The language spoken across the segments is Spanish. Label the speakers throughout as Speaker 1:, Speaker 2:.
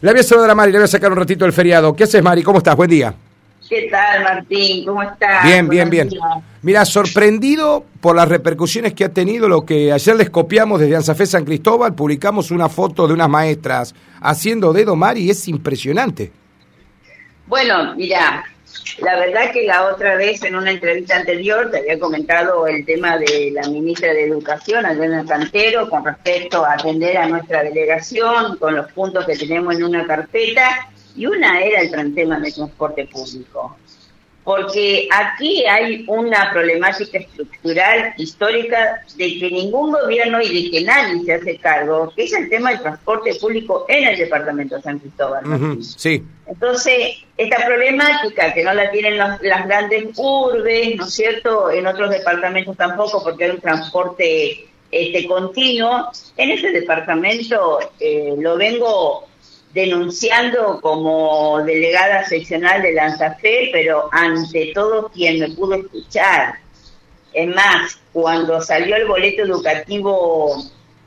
Speaker 1: Le voy a saludar a Mari, le voy a sacar un ratito del feriado. ¿Qué haces, Mari? ¿Cómo estás? Buen día.
Speaker 2: ¿Qué tal, Martín? ¿Cómo estás?
Speaker 1: Bien, bien, bien. Mira, sorprendido por las repercusiones que ha tenido lo que ayer les copiamos desde Ansafé San Cristóbal, publicamos una foto de unas maestras haciendo dedo, Mari, es impresionante.
Speaker 2: Bueno, mira, la verdad que la otra vez en una entrevista anterior te había comentado el tema de la ministra de Educación, Adriana Cantero, con respecto a atender a nuestra delegación con los puntos que tenemos en una carpeta y una era el tema del transporte público porque aquí hay una problemática estructural histórica de que ningún gobierno y de que nadie se hace cargo, que es el tema del transporte público en el departamento de San Cristóbal.
Speaker 1: sí.
Speaker 2: Entonces, esta problemática que no la tienen las grandes urbes, ¿no es cierto? En otros departamentos tampoco, porque hay un transporte este continuo. En ese departamento eh, lo vengo denunciando como delegada seccional de Lanzafe, pero ante todo quien me pudo escuchar. Es más, cuando salió el boleto educativo,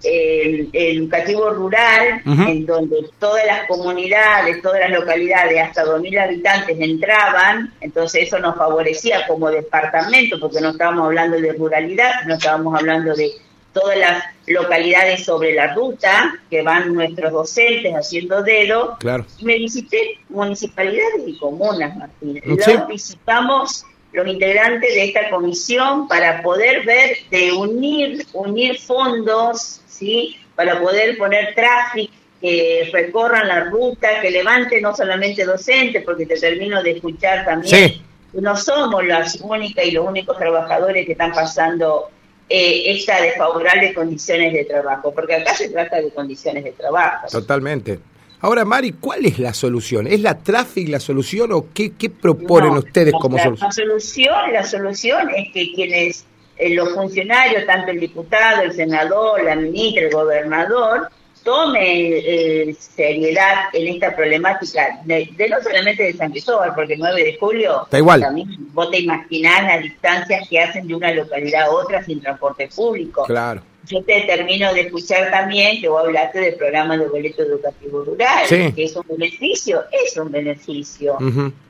Speaker 2: educativo rural, en donde todas las comunidades, todas las localidades, hasta 2.000 habitantes entraban, entonces eso nos favorecía como departamento, porque no estábamos hablando de ruralidad, no estábamos hablando de todas las localidades sobre la ruta que van nuestros docentes haciendo dedo.
Speaker 1: Claro.
Speaker 2: Me visité municipalidades y comunas, Martín. ¿Sí? visitamos los integrantes de esta comisión para poder ver de unir, unir fondos, ¿sí? Para poder poner tráfico que recorran la ruta, que levante no solamente docentes, porque te termino de escuchar también. No somos las únicas y los únicos trabajadores que están pasando eh, esta desfavorable condiciones de trabajo, porque acá se trata de condiciones de trabajo.
Speaker 1: Totalmente. Ahora, Mari, ¿cuál es la solución? ¿Es la tráfico la solución o qué, qué proponen ustedes como solución?
Speaker 2: La solución, la solución es que quienes, eh, los funcionarios, tanto el diputado, el senador, la ministra, el gobernador, tome eh, seriedad en esta problemática de, no solamente de San Cristóbal, porque el 9 de julio
Speaker 1: Está igual.
Speaker 2: también vos te imaginás las distancias que hacen de una localidad a otra sin transporte público.
Speaker 1: Claro.
Speaker 2: Yo te termino de escuchar también que vos hablaste del programa de boleto educativo rural, que es un beneficio, es un beneficio.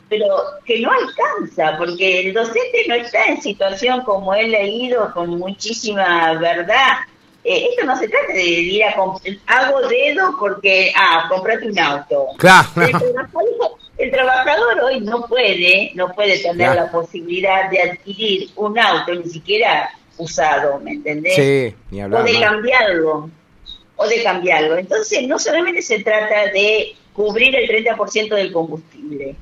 Speaker 2: Pero que no alcanza, porque el docente no está en situación como he leído con muchísima verdad, eh, esto no se trata de ir a hago dedo porque, ah, comprate un auto.
Speaker 1: Claro.
Speaker 2: El, trabajador, hoy no puede, no puede tener la posibilidad de adquirir un auto, ni siquiera usado, ¿me entendés?
Speaker 1: Sí, ni hablar.
Speaker 2: O de cambiarlo, o de cambiarlo. Entonces, no solamente se trata de cubrir el 30% del combustible.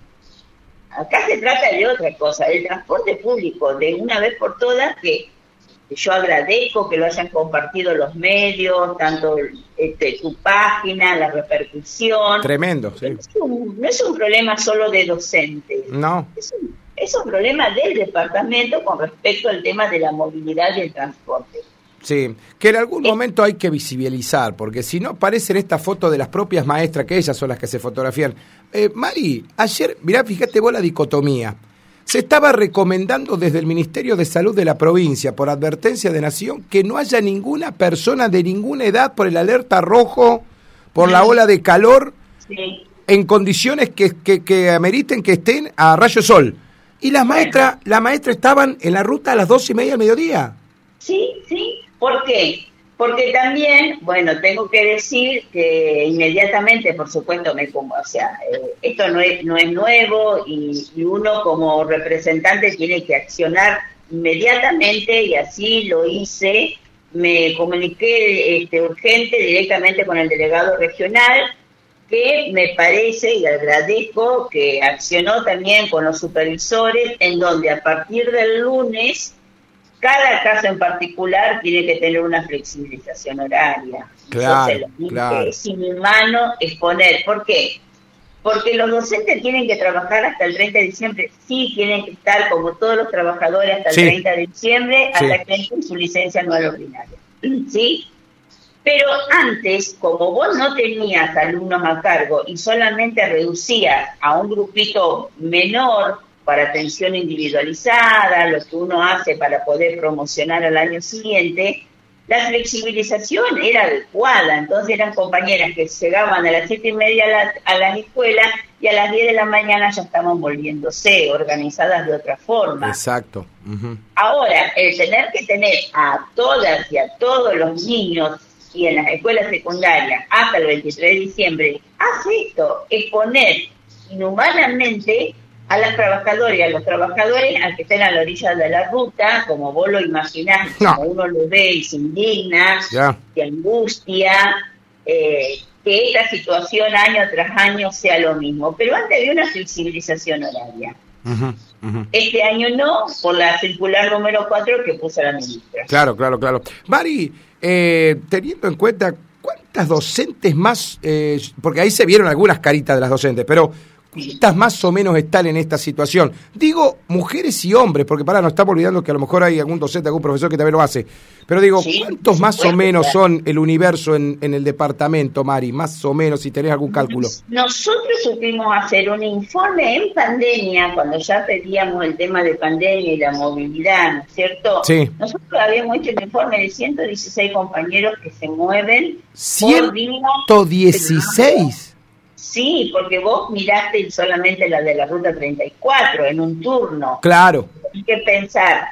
Speaker 2: Acá se trata de otra cosa, el transporte público, de una vez por todas que yo agradezco que lo hayan compartido los medios, tanto este, tu página, la repercusión.
Speaker 1: Tremendo, sí.
Speaker 2: no es un problema solo de docentes.
Speaker 1: No.
Speaker 2: Es un, es un problema del departamento con respecto al tema de la movilidad y el transporte.
Speaker 1: Sí, que en algún eh. momento hay que visibilizar, porque si no aparecen estas fotos de las propias maestras, que ellas son las que se fotografían. Eh, Mari, ayer, mirá, fíjate vos la dicotomía. Se estaba recomendando desde el Ministerio de Salud de la provincia, por advertencia de Nación, que no haya ninguna persona de ninguna edad por el alerta rojo, por la ola de calor, en condiciones que, que, ameriten que estén a rayo sol. Y las maestras, la maestra estaban en la ruta a las dos y media del mediodía.
Speaker 2: Sí, sí. ¿Por qué? Porque también, bueno, tengo que decir que inmediatamente, por supuesto, me como, o sea, eh, esto no es, no es nuevo y, uno como representante tiene que accionar inmediatamente y así lo hice. Me comuniqué este, urgente directamente con el delegado regional, que me parece y agradezco que accionó también con los supervisores, en donde a partir del lunes cada caso en particular tiene que tener una flexibilización horaria.
Speaker 1: Claro, claro.
Speaker 2: Es inhumano exponer. ¿Por qué? Porque los docentes tienen que trabajar hasta el 30 de diciembre. Sí, tienen que estar como todos los trabajadores hasta el 30 de diciembre, hasta que entren su licencia anual ordinaria. ¿Sí? Pero antes, como vos no tenías alumnos a cargo y solamente reducías a un grupito menor para atención individualizada, lo que uno hace para poder promocionar al año siguiente, la flexibilización era adecuada, entonces eran compañeras que llegaban a las siete y media a la, a las escuelas y a las 10 de la mañana ya estaban volviéndose, organizadas de otra forma.
Speaker 1: Exacto.
Speaker 2: Ahora, el tener que tener a todas y a todos los niños y en las escuelas secundarias hasta el 23 de diciembre, hace esto, exponer inhumanamente a las trabajadoras y a los trabajadores a que estén a la orilla de la ruta, como vos lo imaginás, como uno lo ve y se indigna, se angustia, eh, que esta situación año tras año sea lo mismo. Pero antes había una flexibilización horaria. Este año no, por la circular número 4 que puso la ministra.
Speaker 1: Claro, claro, claro. Mari, eh, teniendo en cuenta cuántas docentes más, eh, porque ahí se vieron algunas caritas de las docentes, pero ¿Cuántas más o menos están en esta situación? Digo mujeres y hombres, porque para no estamos olvidando que a lo mejor hay algún docente, algún profesor que también lo hace. Pero digo, ¿cuántos más o menos son el universo en, el departamento, Mari? Más o menos, si tenés algún cálculo.
Speaker 2: Nosotros supimos hacer un informe en pandemia, cuando ya pedíamos el tema de pandemia y la movilidad, ¿no es cierto?
Speaker 1: Sí.
Speaker 2: Nosotros habíamos hecho un informe de 116 compañeros que se mueven.
Speaker 1: ¿116?
Speaker 2: Sí, porque vos miraste solamente la de la ruta 34 en un turno.
Speaker 1: Claro.
Speaker 2: Hay que pensar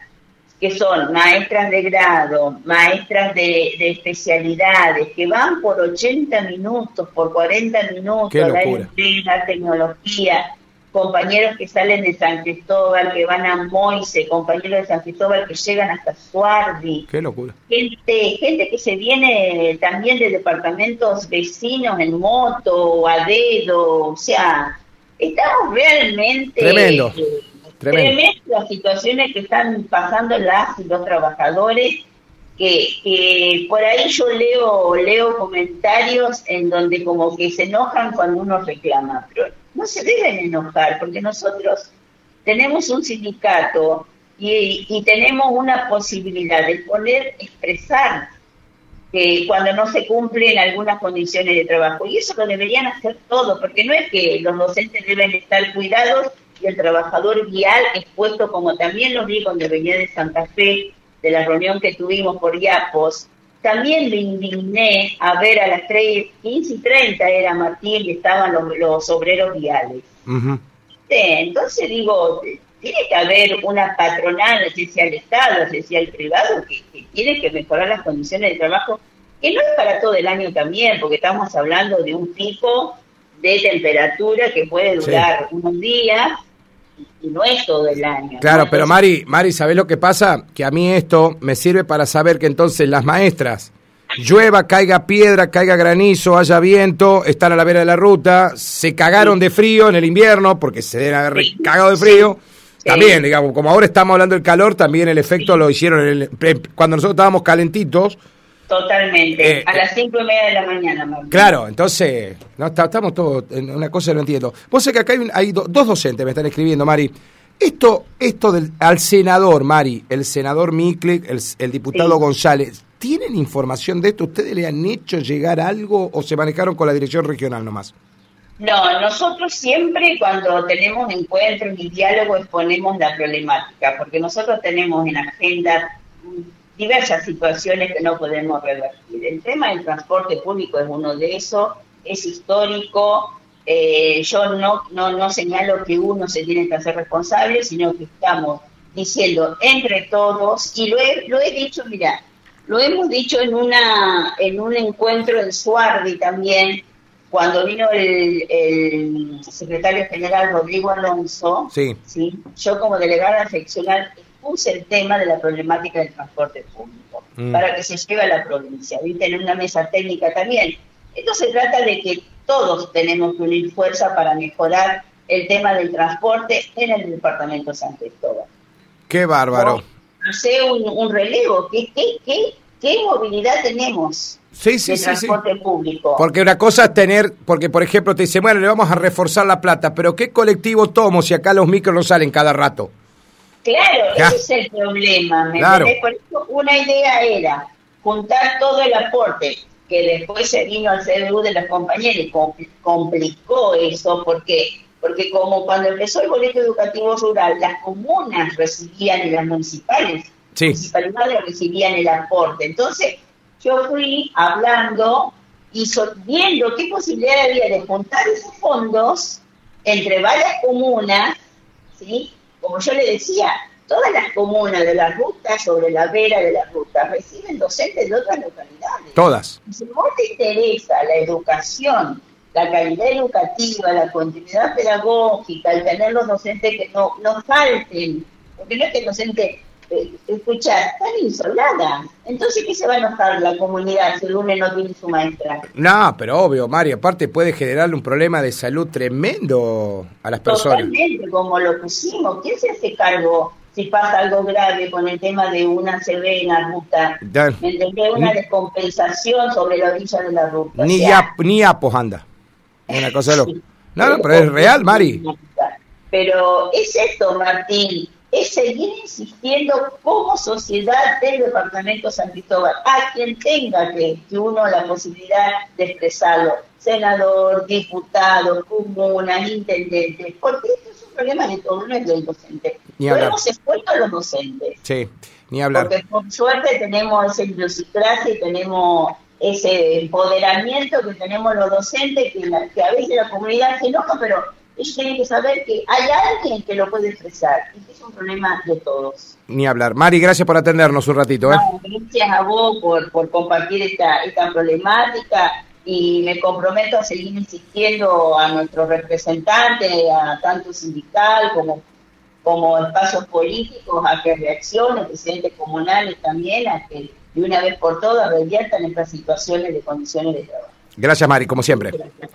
Speaker 2: que son maestras de grado, maestras de, especialidades, que van por 80 minutos, por 40 minutos,
Speaker 1: la
Speaker 2: tecnología, compañeros que salen de San Cristóbal, que van a Moise, compañeros de San Cristóbal que llegan hasta Suardi.
Speaker 1: Qué locura.
Speaker 2: Gente, gente que se viene también de departamentos vecinos en moto o a dedo, o sea, estamos realmente...
Speaker 1: Tremendo.
Speaker 2: Eh, tremendo. las situaciones que están pasando las y los trabajadores que, que, por ahí yo leo leo comentarios en donde como que se enojan cuando uno reclama, pero no se deben enojar, porque nosotros tenemos un sindicato y, tenemos una posibilidad de poder expresar que cuando no se cumplen algunas condiciones de trabajo. Y eso lo deberían hacer todos, porque no es que los docentes deben estar cuidados y el trabajador vial expuesto, como también lo vi cuando venía de Santa Fe, de la reunión que tuvimos por IAPOS, también me indigné a ver a las 3, 15 y 30 era Martín y estaban los, obreros viales. entonces digo, tiene que haber una patronal, si al Estado, no sé si al privado, que, tiene que mejorar las condiciones de trabajo, que no es para todo el año también, porque estamos hablando de un pico de temperatura que puede durar unos días y no es todo el año.
Speaker 1: Claro, pero Mari, Mari, ¿sabés lo que pasa? Que a mí esto me sirve para saber que entonces las maestras, llueva, caiga piedra, caiga granizo, haya viento, están a la vera de la ruta, se cagaron de frío en el invierno, porque se deben haber cagado de frío. También, digamos, como ahora estamos hablando del calor, también el efecto lo hicieron cuando nosotros estábamos calentitos
Speaker 2: Totalmente, eh, a las cinco y media de la mañana.
Speaker 1: Claro, entonces, no, estamos todos en una cosa no entiendo. Vos sé que acá hay, dos docentes me están escribiendo, Mari. Esto, esto del, al senador, Mari, el senador Miklik, el, diputado González, ¿tienen información de esto? ¿Ustedes le han hecho llegar algo o se manejaron con la dirección regional nomás?
Speaker 2: No, nosotros siempre cuando tenemos encuentros y diálogos exponemos la problemática, porque nosotros tenemos en agenda diversas situaciones que no podemos revertir. El tema del transporte público es uno de esos, es histórico. Eh, yo no, no, no señalo que uno se tiene que hacer responsable, sino que estamos diciendo entre todos, y lo he, lo he dicho, mira, lo hemos dicho en, una, en un encuentro en Suardi también, cuando vino el, el secretario general Rodrigo Alonso,
Speaker 1: sí.
Speaker 2: ¿sí? yo como delegada seccional puse el tema de la problemática del transporte público mm. para que se lleve a la provincia, ¿viste? En una mesa técnica también. Esto se trata de que todos tenemos que unir fuerza para mejorar el tema del transporte en el departamento de San Cristóbal.
Speaker 1: Qué bárbaro.
Speaker 2: Hacer un, relevo, ¿qué, qué, qué, movilidad tenemos?
Speaker 1: Sí, sí,
Speaker 2: de transporte público.
Speaker 1: Porque una cosa es tener, porque por ejemplo te dice, bueno, le vamos a reforzar la plata, pero ¿qué colectivo tomo si acá los micros no salen cada rato?
Speaker 2: Claro, ese es el problema. Por eso una idea era juntar todo el aporte que después se vino al CDU de las compañeras y complicó eso porque porque como cuando empezó el boleto educativo rural, las comunas recibían y las municipales, municipalidades recibían el aporte. Entonces, yo fui hablando y viendo qué posibilidad había de juntar esos fondos entre varias comunas, ¿sí? Como yo le decía, todas las comunas de la ruta, sobre la vera de la ruta, reciben docentes de otras localidades.
Speaker 1: Todas.
Speaker 2: Si vos te interesa la educación, la calidad educativa, la continuidad pedagógica, el tener los docentes que no, no falten, porque no es que el docente eh, escucha, están insoladas. Entonces, ¿qué se va a enojar la comunidad si el lunes no tiene su maestra?
Speaker 1: No, pero obvio, María, aparte puede generarle un problema de salud tremendo a las personas.
Speaker 2: Totalmente, como lo pusimos. ¿Quién se hace cargo si pasa algo grave con el tema de una severa ruta? ¿Me Una descompensación sobre la orilla de la ruta.
Speaker 1: Ni, ya ni apos anda. Una cosa loca. No, no, pero es real, Mari.
Speaker 2: Pero es esto, Martín es seguir insistiendo como sociedad del Departamento San Cristóbal, a quien tenga que, uno la posibilidad de expresarlo, senador, diputado, comunas, intendentes, porque esto es un problema de todo, no es del docente. Hablar. hemos expuesto a los docentes.
Speaker 1: Sí, ni hablar.
Speaker 2: Porque por suerte tenemos esa idiosincrasia y tenemos ese empoderamiento que tenemos los docentes, que, que a veces la comunidad se enoja, pero ellos tienen que saber que hay alguien que lo puede expresar que es un problema de todos.
Speaker 1: Ni hablar. Mari, gracias por atendernos un ratito. ¿eh?
Speaker 2: gracias a vos por, por compartir esta, esta problemática y me comprometo a seguir insistiendo a nuestros representantes, a tanto sindical como, como espacios políticos, a que reaccionen, presidentes comunales también, a que de una vez por todas reviertan estas situaciones de condiciones de trabajo.
Speaker 1: Gracias, Mari, como siempre. Gracias,